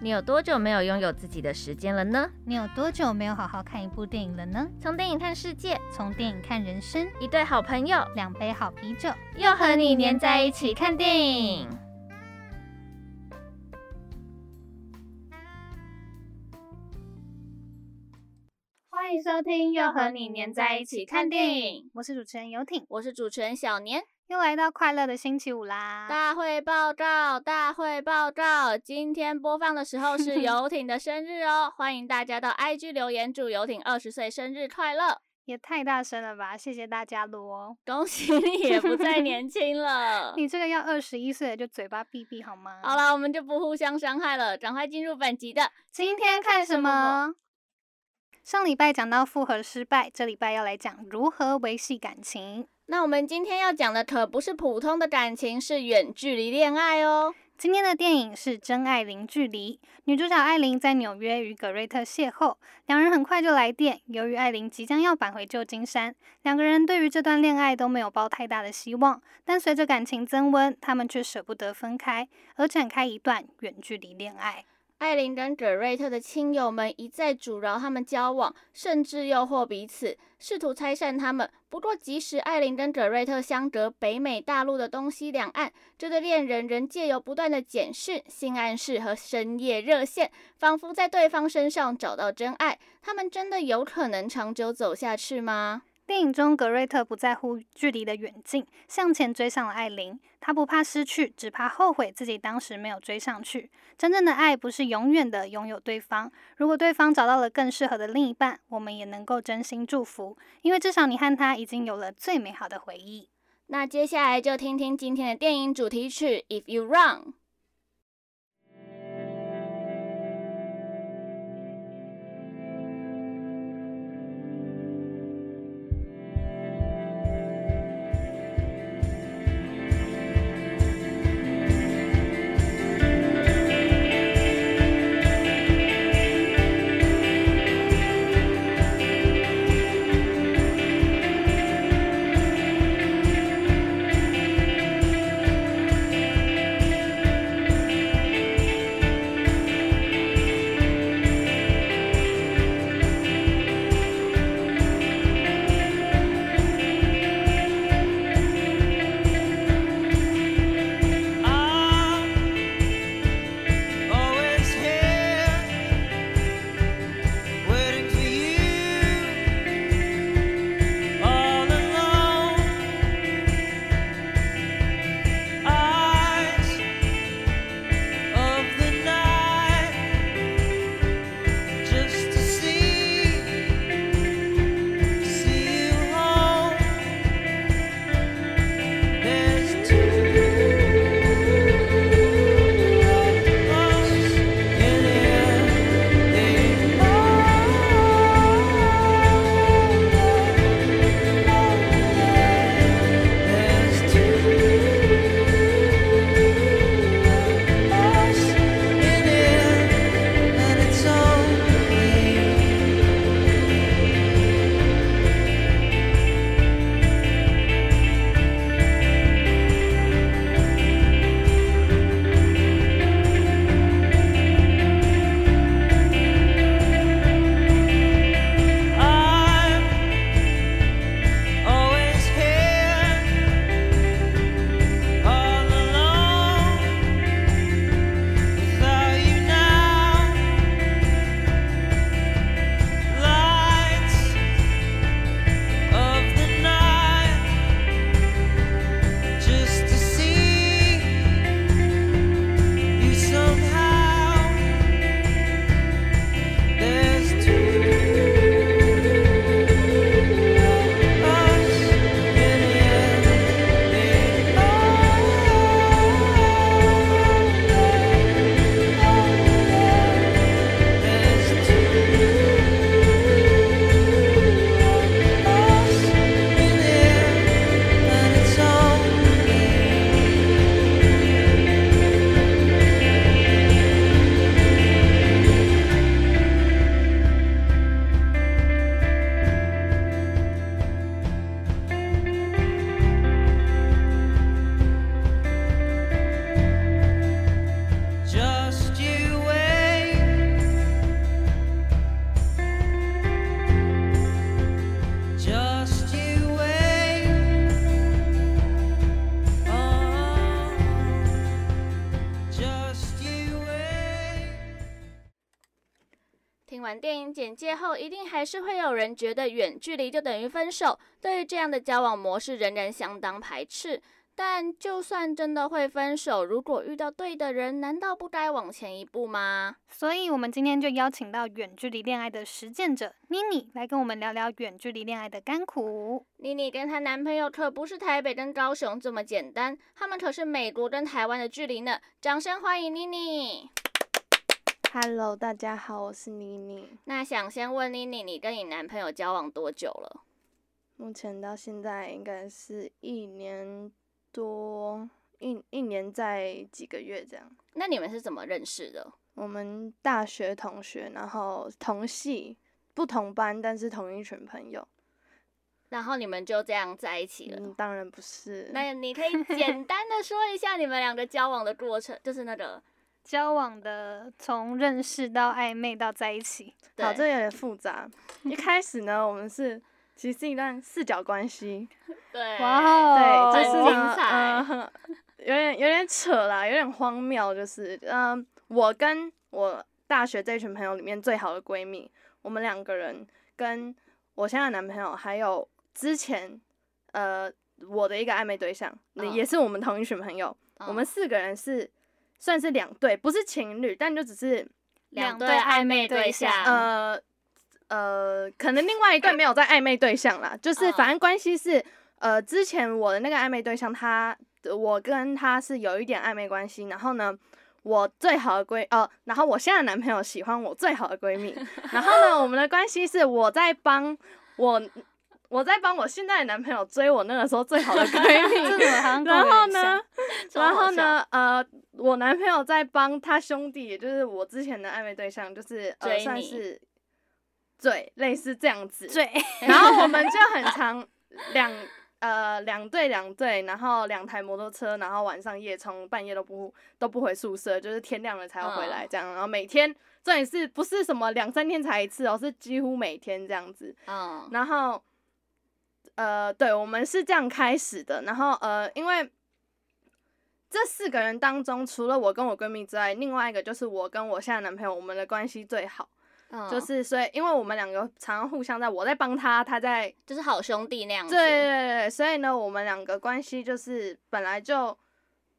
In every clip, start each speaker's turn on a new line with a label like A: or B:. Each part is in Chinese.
A: 你有多久没有拥有自己的时间了呢？
B: 你有多久没有好好看一部电影了呢？
A: 从电影看世界，
B: 从电影看人生，
A: 一对好朋友，
B: 两杯好啤酒，
A: 又和你黏在一起看电影。收听《又和你黏在一起看电影》，
B: 我是主持人游艇，
A: 我是主持人小年。
B: 又来到快乐的星期五啦！
A: 大会报告，大会报告！今天播放的时候是 游艇的生日哦，欢迎大家到 IG 留言祝游艇二十岁生日快乐！
B: 也太大声了吧！谢谢大家啰！
A: 恭喜你也不再年 轻了，
B: 你这个要二十一岁的就嘴巴闭闭好吗？
A: 好了，我们就不互相伤害了，赶快进入本集的
B: 今天看什么？上礼拜讲到复合失败，这礼拜要来讲如何维系感情。
A: 那我们今天要讲的可不是普通的感情，是远距离恋爱哦。
B: 今天的电影是《真爱零距离》，女主角艾琳在纽约与葛瑞特邂逅，两人很快就来电。由于艾琳即将要返回旧金山，两个人对于这段恋爱都没有抱太大的希望。但随着感情增温，他们却舍不得分开，而展开一段远距离恋爱。
A: 艾琳跟葛瑞特的亲友们一再阻挠他们交往，甚至诱惑彼此，试图拆散他们。不过，即使艾琳跟葛瑞特相隔北美大陆的东西两岸，这对恋人仍借由不断的简讯、性暗示和深夜热线，仿佛在对方身上找到真爱。他们真的有可能长久走下去吗？
B: 电影中，格瑞特不在乎距离的远近，向前追上了艾琳。他不怕失去，只怕后悔自己当时没有追上去。真正的爱不是永远的拥有对方。如果对方找到了更适合的另一半，我们也能够真心祝福，因为至少你和他已经有了最美好的回忆。
A: 那接下来就听听今天的电影主题曲《If You Run》。还是会有人觉得远距离就等于分手，对于这样的交往模式仍然相当排斥。但就算真的会分手，如果遇到对的人，难道不该往前一步吗？
B: 所以，我们今天就邀请到远距离恋爱的实践者妮妮来跟我们聊聊远距离恋爱的甘苦。
A: 妮妮跟她男朋友可不是台北跟高雄这么简单，他们可是美国跟台湾的距离呢。掌声欢迎妮妮
C: ！Hello，大家好，我是妮妮。
A: 那想先问妮妮，你跟你男朋友交往多久了？
C: 目前到现在应该是一年。多一一年在几个月这样。
A: 那你们是怎么认识的？
C: 我们大学同学，然后同系，不同班，但是同一群朋友。
A: 然后你们就这样在一起了？
C: 嗯，当然不是。
A: 那你可以简单的说一下你们两个交往的过程，就是那个
B: 交往的从认识到暧昧到在一起。
C: 好，这有点复杂。一开始呢，我们是。其实是一段四角关系，
A: 对，
B: 哇，
C: 对，就是
A: 很精彩，
C: 呃，有点有点扯啦，有点荒谬，就是，嗯、呃，我跟我大学这群朋友里面最好的闺蜜，我们两个人跟我现在男朋友，还有之前，呃，我的一个暧昧对象，嗯、也是我们同一群朋友，嗯、我们四个人是算是两对，不是情侣，但就只是
A: 两对暧昧对象，
C: 呃。呃，可能另外一对没有在暧昧对象啦，就是反正关系是，呃，之前我的那个暧昧对象他，他我跟他是有一点暧昧关系，然后呢，我最好的闺，呃，然后我现在男朋友喜欢我最好的闺蜜，然后呢，我们的关系是我在帮我我在帮我现在的男朋友追我那个时候最好的闺蜜，然后呢，然后呢，呃，我男朋友在帮他兄弟，也就是我之前的暧昧对象，就是呃算是。对，类似这样子。对，然后我们就很常两呃两队两队，然后两台摩托车，然后晚上夜冲，半夜都不都不回宿舍，就是天亮了才要回来这样。然后每天这也是不是什么两三天才一次哦，是几乎每天这样子。嗯。然后呃，对，我们是这样开始的。然后呃，因为这四个人当中，除了我跟我闺蜜之外，另外一个就是我跟我现在男朋友，我们的关系最好。就是所以，因为我们两个常常互相在，我在帮他，他在，
A: 就是好兄弟那样子。
C: 对对对，所以呢，我们两个关系就是本来就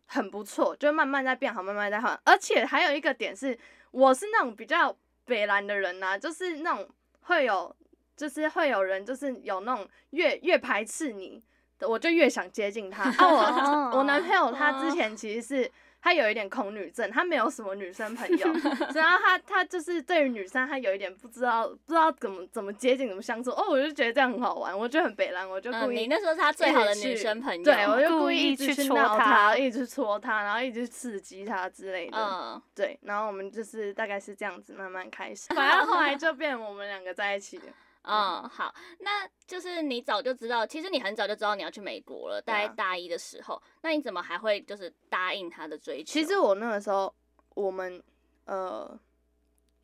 C: 很不错，就慢慢在变好，慢慢在好。而且还有一个点是，我是那种比较北蓝的人呐、啊，就是那种会有，就是会有人，就是有那种越越排斥你，我就越想接近他。啊，我 我男朋友他之前其实是。他有一点恐女症，他没有什么女生朋友，然后他他就是对于女生，他有一点不知道不知道怎么怎么接近怎么相处。哦，我就觉得这样很好玩，我就很北烂，我就故意、嗯。你
A: 那时候是他最好的女生朋友，
C: 对，我就故意一直去闹他，一直戳他，然后一直刺激他之类的。嗯，对，然后我们就是大概是这样子慢慢开始，反正后来就变我们两个在一起了。
A: 嗯，好，那就是你早就知道，其实你很早就知道你要去美国了，大概大一的时候，啊、那你怎么还会就是答应他的追求？
C: 其实我那个时候，我们呃，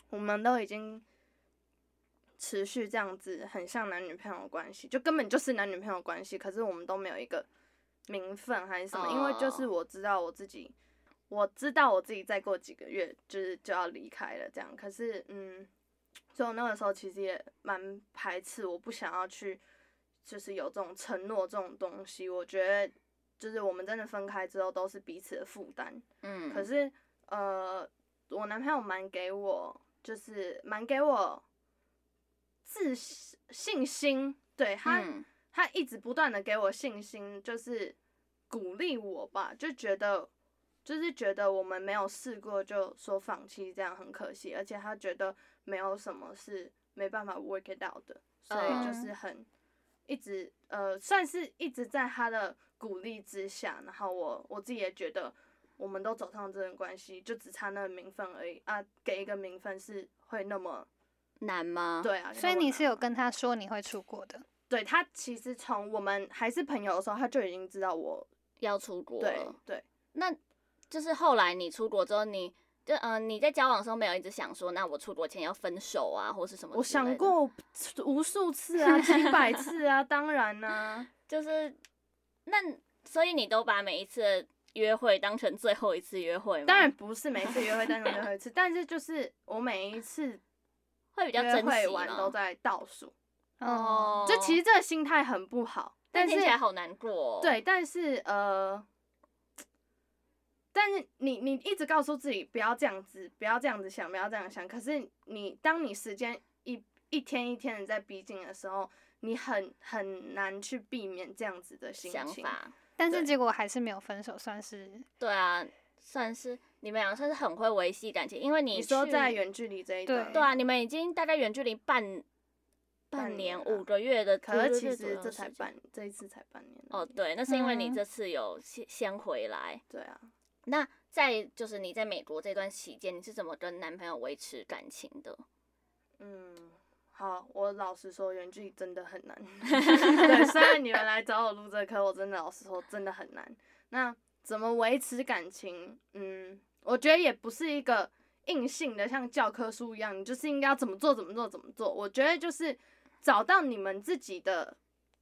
C: 我们都已经持续这样子，很像男女朋友关系，就根本就是男女朋友关系，可是我们都没有一个名分还是什么，哦、因为就是我知道我自己，我知道我自己再过几个月就是就要离开了，这样，可是嗯。所以我那个时候其实也蛮排斥，我不想要去，就是有这种承诺这种东西。我觉得，就是我们真的分开之后都是彼此的负担。嗯。可是，呃，我男朋友蛮给我，就是蛮给我自信心，对他，嗯、他一直不断的给我信心，就是鼓励我吧，就觉得，就是觉得我们没有试过就说放弃，这样很可惜，而且他觉得。没有什么是没办法 work it out 的，所以就是很一直呃，算是一直在他的鼓励之下，然后我我自己也觉得，我们都走上这段关系，就只差那个名分而已啊，给一个名分是会那么
A: 难吗？
C: 对啊，
B: 所以你是有跟他说你会出国的？
C: 对，他其实从我们还是朋友的时候，他就已经知道我
A: 要出国
C: 了。对对，
A: 那就是后来你出国之后你。就嗯、呃，你在交往的时候没有一直想说，那我出国前要分手啊，或是什么？
C: 我想过无数次啊，几百 次啊，当然呢、啊，
A: 就是那所以你都把每一次约会当成最后一次约会吗？
C: 当然不是每一次约会当成最后一次，但是就是我每一次
A: 会比较珍惜
C: 约会完都在倒数。
A: 哦，
C: 就其实这个心态很不好，但是
A: 听起来好难过哦。
C: 对，但是呃，但是你你一直告诉自己不要这样子，不要这样子想，不要这样想。可是你当你时间一一天一天的在逼近的时候，你很很难去避免这样子的心情。
A: 想法，
B: 但是结果还是没有分手，算是
A: 对啊，算是你们俩算是很会维系感情，因为你，
C: 你说在远距离这一段，
A: 对啊，你们已经大概远距离半。半年五个月的，
C: 可是其实这才半，这一次才半年。
A: 哦，对，那是因为你这次有先先回来。
C: 对啊。
A: 那在就是你在美国这段期间，你是怎么跟男朋友维持感情的？
C: 嗯，好，我老实说，远距离真的很难。对，虽然你们来找我录这课，我真的老实说，真的很难。那怎么维持感情？嗯，我觉得也不是一个硬性的，像教科书一样，你就是应该要怎么做，怎么做，怎么做。我觉得就是。找到你们自己的，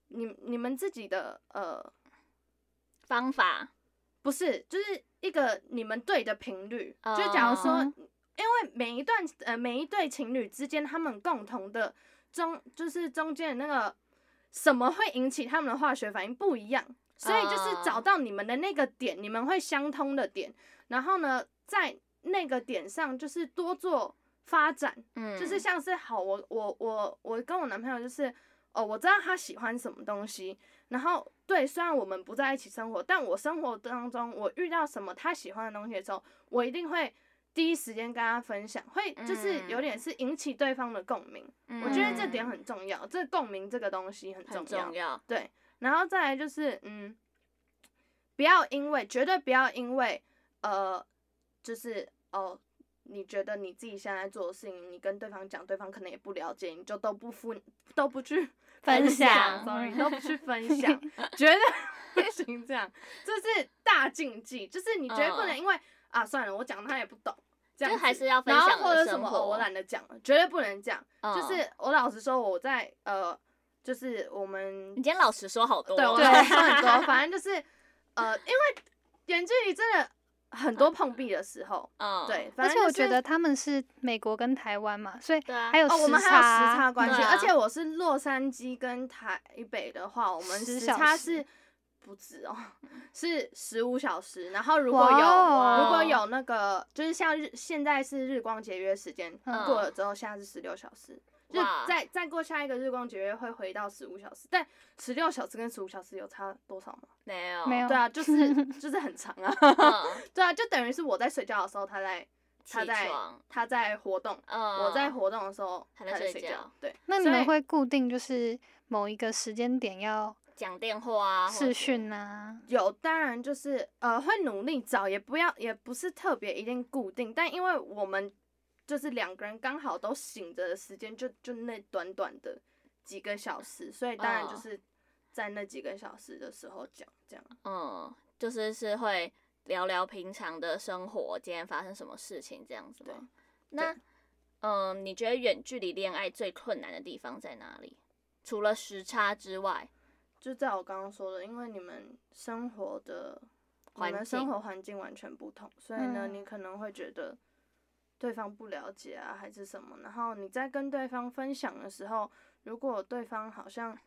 C: 你你们自己的呃
A: 方法，
C: 不是，就是一个你们对的频率。
A: Uh.
C: 就假如说，因为每一段呃每一对情侣之间，他们共同的中就是中间的那个什么会引起他们的化学反应不一样，所以就是找到你们的那个点，你们会相通的点，然后呢，在那个点上就是多做。发展，嗯，就是像是好，我我我我跟我男朋友就是，哦，我知道他喜欢什么东西，然后对，虽然我们不在一起生活，但我生活当中我遇到什么他喜欢的东西的时候，我一定会第一时间跟他分享，会就是有点是引起对方的共鸣，嗯，我觉得这点很重要，这共鸣这个东西很重要，
A: 很重要，
C: 对，然后再来就是，嗯，不要因为，绝对不要因为，呃，就是哦。你觉得你自己现在做的事情，你跟对方讲，对方可能也不了解，你就都不付，都不去 分享，sorry，都不去分享，绝对不行这样，这是大禁忌，就是你绝对不能因为、uh, 啊，算了，我讲他也不懂，这样
A: 还是要分享
C: 然后或者什么，哦、我懒得讲了，绝对不能讲，uh, 就是。我老实说，我在呃，就是我们，
A: 你今天老实说好多，
C: 对，我老实说很多，反正就是呃，因为远距离真的。很多碰壁的时候，嗯，对，
B: 而且我觉得他们是美国跟台湾嘛，所以还有
C: 哦，我们还有时差关系，
A: 啊、
C: 而且我是洛杉矶跟台北的话，我们时差是不止哦，是十五小时。然后如果有如果有那个，就是像日现在是日光节约时间过了之后，现在是十六小时。就再再过下一个日光节约会回到十五小时，但十六小时跟十五小时有差多少吗？
A: 没有，
B: 没有。
C: 对啊，就是就是很长啊。对啊，就等于是我在睡觉的时候，他在他在他在活动，我在活动的时候他在睡觉。对，
B: 那你们会固定就是某一个时间点要
A: 讲电话啊、
B: 视讯啊？
C: 有，当然就是呃会努力找，也不要也不是特别一定固定，但因为我们。就是两个人刚好都醒着的时间，就就那短短的几个小时，所以当然就是在那几个小时的时候讲这样。
A: 嗯，就是是会聊聊平常的生活，今天发生什么事情这样子吗？对那，嗯，你觉得远距离恋爱最困难的地方在哪里？除了时差之外，
C: 就在我刚刚说的，因为你们生活的你们生活环境完全不同，所以呢，你可能会觉得。对方不了解啊，还是什么？然后你在跟对方分享的时候，如果对方好像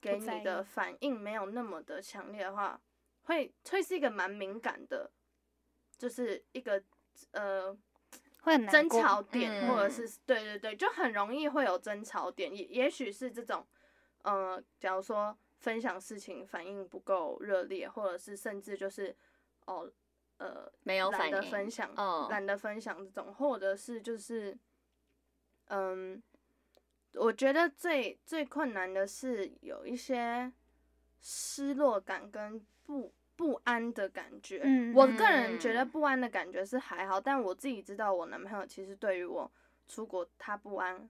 C: 给你的反应没有那么的强烈的话，会会是一个蛮敏感的，就是一个呃，
B: 会很
C: 争吵点，或者是对对对，就很容易会有争吵点。也也许是这种，呃，假如说分享事情反应不够热烈，或者是甚至就是哦。呃，
A: 没有
C: 懒得分享，懒得分享这种，或者是就是，嗯，我觉得最最困难的是有一些失落感跟不不安的感觉。嗯，我个人觉得不安的感觉是还好，但我自己知道我男朋友其实对于我出国他不安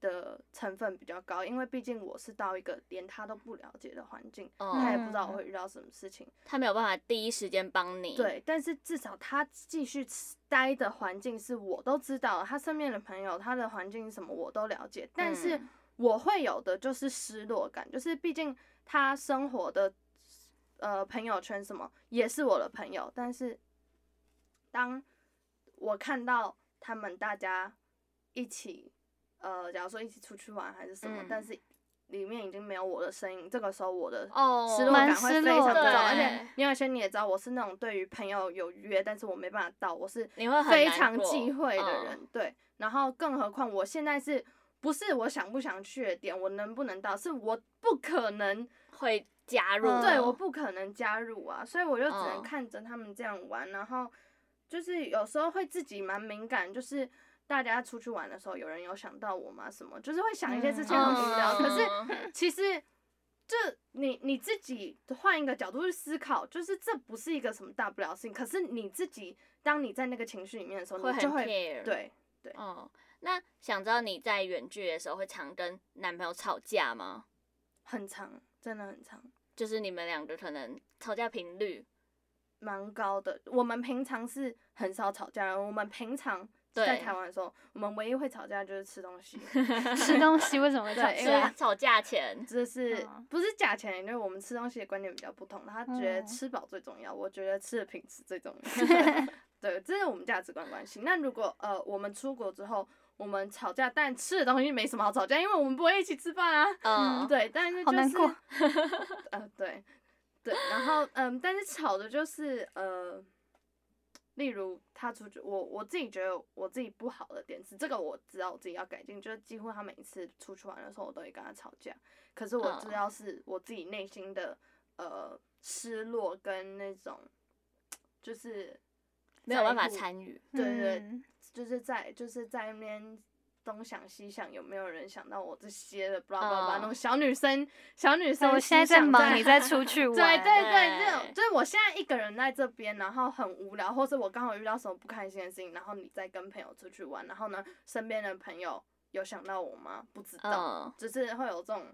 C: 的成分比较高，因为毕竟我是到一个连他都不了解的环境，嗯、他也不知道我会遇到什么事情，
A: 他没有办法第一时间帮你。
C: 对，但是至少他继续待的环境是我都知道，他身边的朋友，他的环境是什么我都了解，但是我会有的就是失落感，就是毕竟他生活的呃朋友圈什么也是我的朋友，但是当我看到他们大家一起。呃，假如说一起出去玩还是什么，
A: 嗯。
C: 但是里面已经没有我的声音，这个时候我的
A: 哦，
C: 失落感会非常重，而且因为先你也知道，我是那种对于朋友有约，但是我没办法到，我是
A: 你会很
C: 非
A: 难过
C: 常忌讳的人，
A: 嗯
C: 对。然后更何况我现在是不是我想不想去的点，我能不能到，是我不可能，
A: 会加入，
B: 嗯
C: 对，我不可能加入啊，所以我就只能
A: 嗯。
C: 看着他们这样玩，然后就是有时候会自己蛮敏感，就是大家出去玩的时候，有人有想到我吗？什么，就是会想一些事情很无聊，可是。其实，这你你自己换一个角度去思考，就是这不是一个什么大不了的事情。可是你自己，当你在那个情绪里面的时候，
A: 会很
C: 你就会
A: care，
C: 对
A: 嗯，那想知道你在远距离的时候会常跟男朋友吵架吗？
C: 很长，真的很长，
A: 就是你们两个可能吵架频率，
C: 蛮高的。我们平常是很少吵架的，我们平常
A: 对
C: 在台湾的时候，我们唯一会吵架就是吃东西，
B: 吃东西为什么会吵
C: 对因为
B: 架？
A: 吵价钱，
C: 这是
B: 嗯
C: 不是价钱？因为我们吃东西的观念比较不同，他觉得
B: 嗯
C: 吃饱最重要，我觉得吃的品质最重要。对，这是我们价值观关系。那如果呃我们出国之后，我们吵架，但吃的东西没什么好吵架，因为我们不会一起吃饭啊。
A: 嗯，
C: 对，但是就是
B: 好难过
C: 呃对对，然后嗯，但是吵的就是呃，例如他出去，我我自己觉得我自己不好的点是，这个我知道我自己要改进，就是几乎他每一次出去玩的时候，我都会跟他吵架。可是我知
A: 嗯。
C: 道是我自己内心的呃失落跟那种就是
A: 没有办法
C: 参与，对
B: 对
C: 就是在就是在那边东想西想，有没有人想到我这些的，blah blah blah，、
A: 嗯
C: 那种小女生小女生
B: 我现在在忙，你在出去 玩。
C: 对对对，
A: 对
C: 这种就是我现在一个人在这边，然后很无聊，或是我刚好遇到什么不开心的事情，然后你再跟朋友出去玩，然后呢，身边的朋友有想到我吗？不知道，
A: 嗯，
C: 只是会有这种，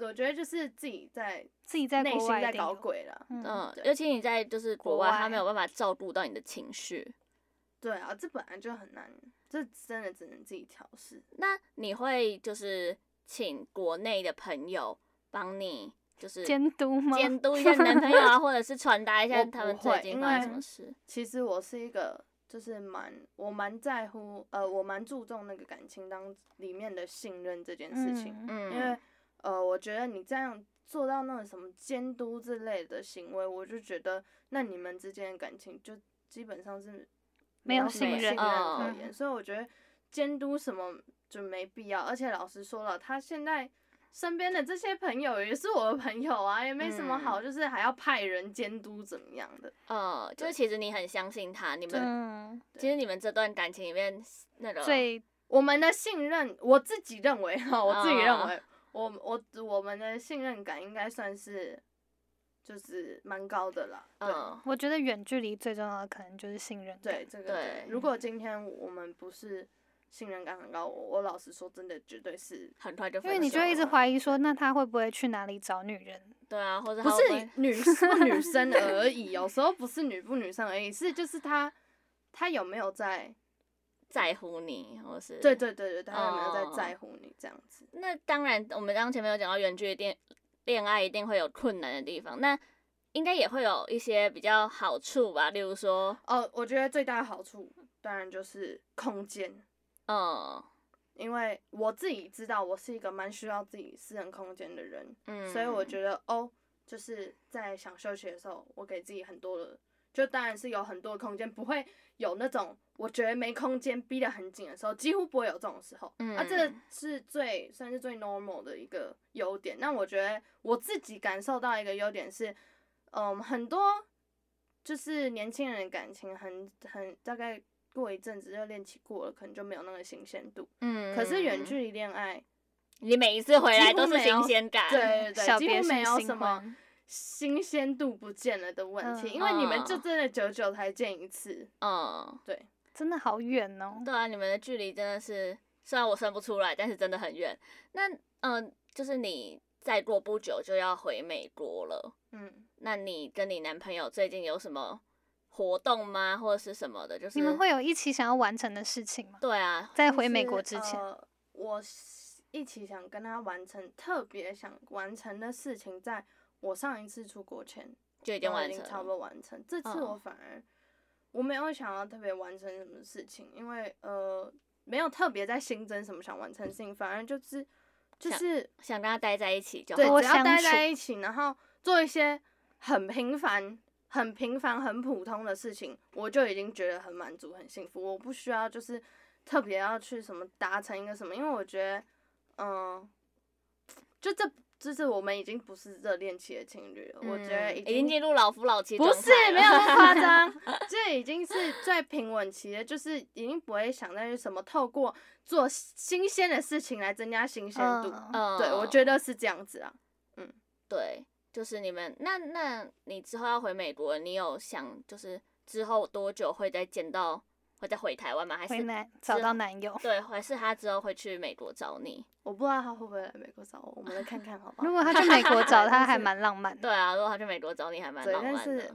C: 我觉得就是自己在
B: 自己在内
C: 心在搞鬼了。
B: 嗯
A: 尤其你在就是国外，
C: 国外
A: 他没有办法照顾到你的情绪。
C: 对啊，这本来就很难，这真的只能自己调试。
A: 那你会就是请国内的朋友帮你，就是
B: 监督吗？
A: 监督一下你男朋友啊，或者是传达一下他们最近发生
C: 为
A: 什么事？
C: 其实我是一个，就是蛮我蛮在乎，呃，我蛮注重那个感情当里面的信任这件事情。因为呃，我觉得你这样做到那种什么监督之类的行为，我就觉得那你们之间的感情就基本上是
B: 没有信任
C: 可
A: 嗯
C: 言，所以我觉得监督什么就没必要。而且老实说了，他现在身边的这些朋友也是我的朋友啊，也没什么好，就是还要派人监督怎么样的。
A: 呃，就是其实你很相信他，你们
B: 嗯，
A: 其实你们这段感情里面那个
B: 最
C: 我们的信任，我自己认为哈，我自己认为，
A: 嗯
C: 我我我们的信任感应该算是就是蛮高的啦。对、
A: 嗯
B: 我觉得远距离最重要的可能就是信任感。
C: 对，
A: 这
C: 个。如果今天我们不是信任感很高，我我老实说，真的绝对是
A: 很快就
B: 因为你就会一直
A: 了
B: 怀疑说，那他会不会去哪里找女人？
A: 对啊，或者
C: 不
A: 他会会
C: 是女不女生而已，有时候不是女不女生而已，是就是他他有没有在，
A: 在乎你，或是
C: 对对对对，他有没有
A: 哦
C: 在在乎你这样子。
A: 那当然，我们刚刚前面有讲到远距离恋恋爱一定会有困难的地方，那应该也会有一些比较好处吧，例如说，
C: 哦，我觉得最大的好处当然就是空间。
A: 嗯
C: 因为我自己知道我是一个蛮需要自己私人空间的人，
A: 嗯，
C: 所以我觉得哦，就是在想休息的时候，我给自己很多的，就当然是有很多的空间，不会有那种我觉得没空间逼得很紧的时候，几乎不会有这种时候。
A: 嗯
C: 啊，这个是最算是最 normal 的一个优点。那我觉得我自己感受到一个优点是，嗯，很多就是年轻人的感情很很大概过一阵子就恋期过了，可能就没有那个新鲜度。
A: 嗯，
C: 可是远距离恋爱，
A: 你每一次回来都是新鲜感，
C: 对对
B: 对，几
C: 乎
B: 没
C: 有什么
B: 欢。
C: 新鲜度不见了的问题，
B: 嗯
C: 因为你们就
A: 嗯
C: 真的久久才见一次，
A: 嗯，
C: 对，
B: 真的好远哦。
A: 对啊，你们的距离真的是，虽然我算不出来，但是真的很远。那嗯，就是你再过不久就要回美国了，
C: 嗯，
A: 那你跟你男朋友最近有什么活动吗，或者是什么的？就是
B: 你们会有一起想要完成的事情吗？
A: 对啊，
B: 在回美国之前，
C: 呃，我是一起想跟他完成特别想完成的事情，在我上一次出国前
A: 就已
C: 经
A: 完成
C: 差不多完成。这次
A: 嗯
C: 我反而我没有想要特别完成什么事情，因为呃，没有特别在新增什么想完成的事情，反而就是就是
A: 想，想跟他待在一起就好，
C: 对，
B: 多
C: 只要待在一起，然后做一些很平凡、很平凡、很普通的事情，我就已经觉得很满足、很幸福。我不需要就是特别要去什么达成一个什么，因为我觉得，嗯，就这。就是我们已经不是热恋期的情侣了，嗯、我觉得已经
A: 进入老夫老妻。
C: 不是，没有那么夸张，这 已经是最平稳期了，就是已经不会想再去什么透过做新鲜的事情来增加新鲜度。
A: 嗯，
C: 对，我觉得是这样子啊。嗯，
A: 对，就是你们那那你之后要回美国，你有想就是之后多久会再见到？会再回台湾吗？还是
B: 找到男友？
A: 对，还是他之后会去美国找你？
C: 我不知道他会不会来美国找我，我们来看看好不好？
B: 如果他去美国找他，还蛮浪漫的。
A: 对啊，如果他去美国找你，还蛮浪漫的。
C: 对，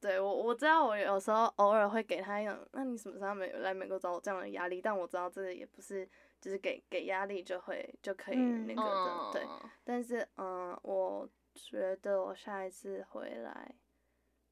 C: 对我我知道，我有时候偶尔会给他一种，那你什么时候没来美国找我这样的压力？但我知道这个也不是，就是给给压力就会就可以那个的。嗯、对，但是嗯，我觉得我下一次回来，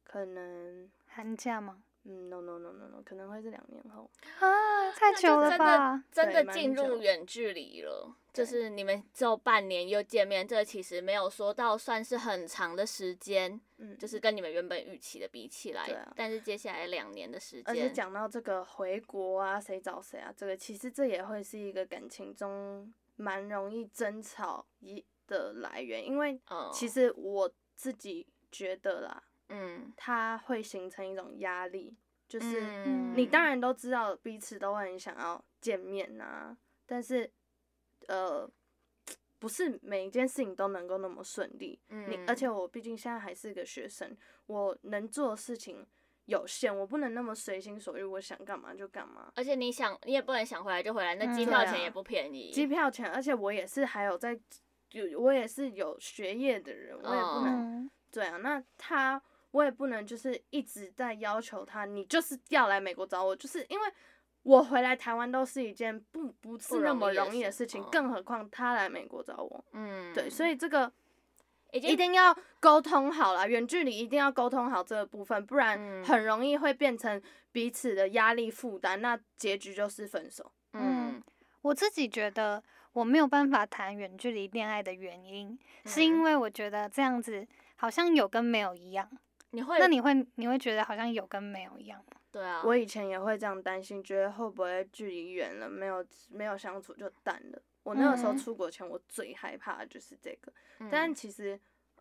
C: 可能
B: 寒假吗？
C: 嗯，no no no no no，可能会是两年后
B: 啊，太久了吧？
A: 真的进入远距离了，就是你们只有半年又见面，这其实没有说到算是很长的时间，嗯，就是跟你们原本预期的比起来，但是接下来两年的时间，
C: 而且讲到这个回国啊，谁找谁啊，这个其实这也会是一个感情中蛮容易争吵一的来源，因为其实我自己觉得啦。嗯，它会形成一种压力，就是你当然都知道彼此都很想要见面啊，但是呃，不是每一件事情都能够那么顺利。嗯，你而且我毕竟现在还是个学生，我能做的事情有限，我不能那么随心所欲，我想干嘛就干嘛。
A: 而且你想，你也不能想回来就回来，那机票钱也不便宜。
C: 机票钱，而且我也是还有在有，我也是有学业的人，我也不能。对啊，那他。我也不能就是一直在要求他，你就是要来美国找我，就是因为我回来台湾都是一件不不是那么容易的事情，更何况他来美国找我。嗯，对，所以这个一定要沟通好了，远距离一定要沟通好这个部分，不然很容易会变成彼此的压力负担，那结局就是分手。
B: 嗯，我自己觉得我没有办法谈远距离恋爱的原因，是因为我觉得这样子好像有跟没有一样。
A: 你会？
B: 那你会？你会觉得好像有跟没有一样吗？
A: 对啊，
C: 我以前也会这样担心，觉得会不会距离远了，没有没有相处就淡了。我那个时候出国前，我最害怕的就是这个。嗯、但其实，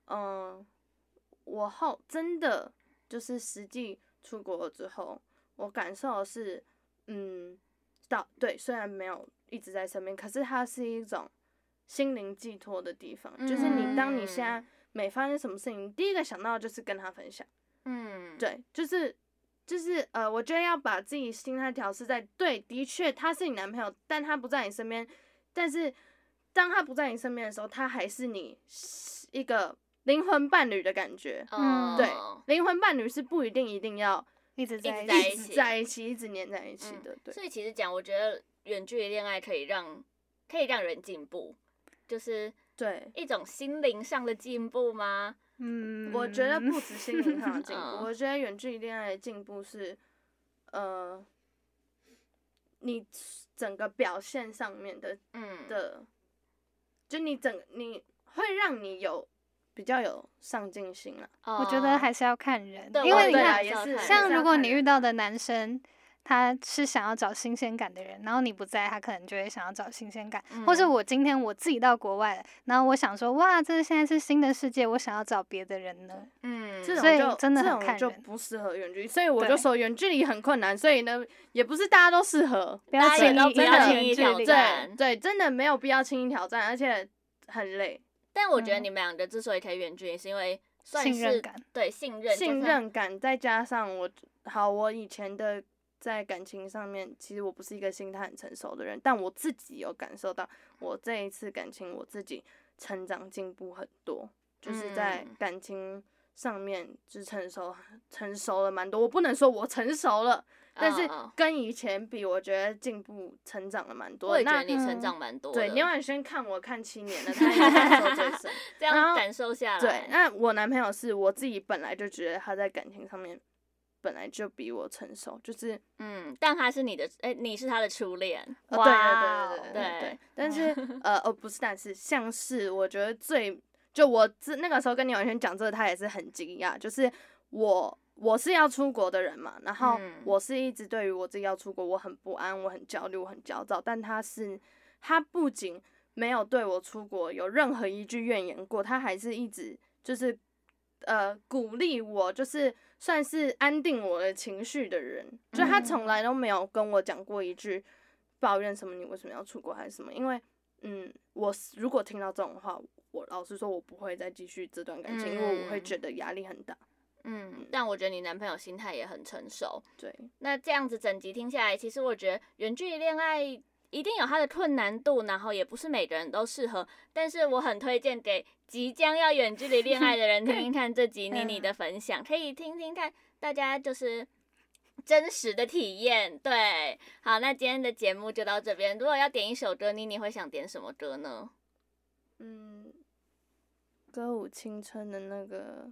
C: 嗯、呃，我后真的就是实际出国了之后，我感受的是，嗯，到对，虽然没有一直在身边，可是它是一种心灵寄托的地方。嗯、就是你当你现在。每发生什么事情，第一个想到的就是跟他分享。嗯，对，就是就是呃，我觉得要把自己心态调试在对，的确他是你男朋友，但他不在你身边。但是当他不在你身边的时候，他还是你一个灵魂伴侣的感觉。嗯，对，灵魂伴侣是不一定一定要
B: 一直在
A: 一
C: 直在一起，一直黏在一起的。对，
A: 所以其实讲，我觉得远距离恋爱可以让可以让人进步，就是。
C: 对，
A: 一种心灵上的进步吗？
C: 嗯，我觉得不止心灵上的进步，我觉得远距离恋爱的进步是，呃，你整个表现上面的，嗯的，就你整你会让你有比较有上进心了。
B: 我觉得还是要看人，
A: 对
B: 因为你看，
C: 也是
B: 像如果你遇到的男生。他是想要找新鲜感的人，然后你不在，他可能就会想要找新鲜感。嗯、或者我今天我自己到国外了，然后我想说，哇，这是现在是新的世界，我想要找别的人呢。
C: 嗯，所以真的很看人，这种就不适合远距离。所以我就说远距离很困难，所以呢，也不是大家都适合，
B: 不要轻易，不要轻易挑战。
C: 对对，真的没有必要轻易挑战，而且很累。
A: 但我觉得你们两个之所以可以远距离，是因为算是
B: 信任感，
A: 对信任
C: 信任感，再加上我好，我以前的。在感情上面，其实我不是一个心态很成熟的人，但我自己有感受到，我这一次感情我自己成长进步很多，就是在感情上面就成熟 成熟了蛮多。我不能说我成熟了，但是跟以前比，我觉得进步成长了蛮多。
A: 我也觉得你成长蛮多。
C: 对，牛婉轩看我看七年了，他也感受最深。
A: 这样感受下来。
C: 对，那我男朋友是我自己本来就觉得他在感情上面。
D: 本来就比我成熟，就是
A: 嗯，但他是你的，哎、欸，你是他的初恋，
D: 哦，对对对对对
A: 对，
D: 但是 呃，哦，不是，但是像是我觉得最，就我自那个时候跟你完全讲这个，他也是很惊讶，就是我我是要出国的人嘛，然后我是一直对于我自己要出国，我很不安，我很焦虑，我很焦躁，但他是他不仅没有对我出国有任何一句怨言过，他还是一直就是呃鼓励我，就是。算是安定我的情绪的人，就他从来都没有跟我讲过一句抱怨什么，你为什么要出国还是什么？因为，嗯，我如果听到这种话，我老实说，我不会再继续这段感情，因为我会觉得压力很大。
A: 嗯，但我觉得你男朋友心态也很成熟。
D: 对，
A: 那这样子整集听下来，其实我觉得远距离恋爱。一定有它的困难度，然后也不是每个人都适合。但是我很推荐给即将要远距离恋爱的人听听看这集妮妮的分享，可以听听看大家就是真实的体验。对，好，那今天的节目就到这边。如果要点一首歌，妮妮会想点什么歌呢？
D: 嗯，歌舞青春的那个。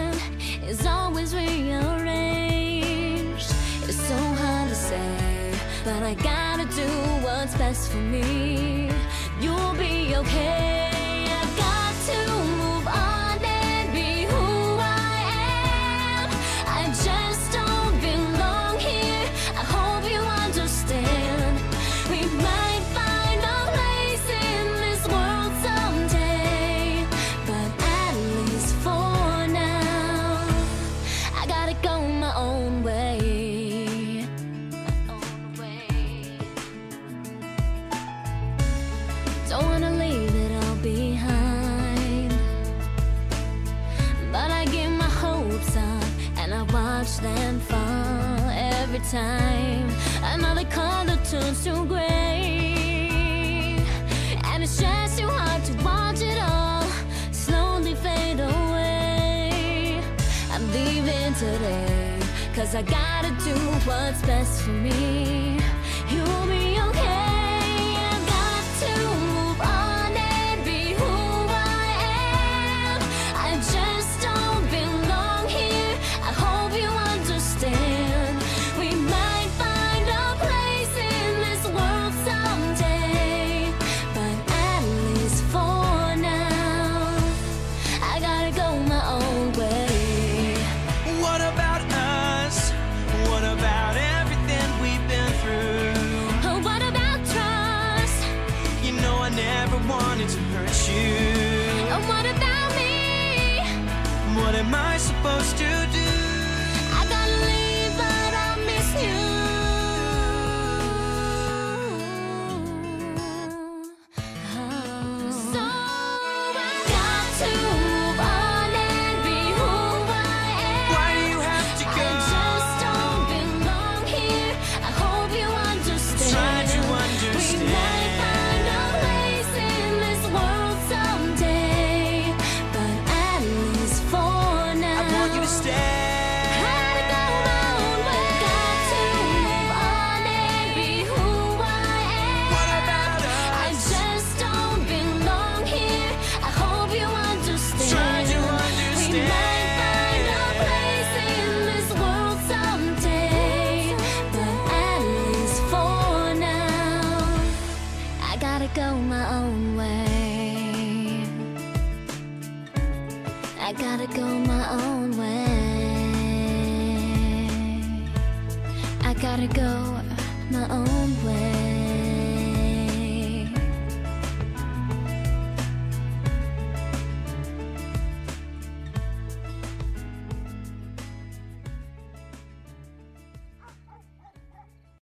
D: always rearranged. It's so hard to say, but I gotta do what's best for me. You'll be okay. Cause I gotta do what's best for me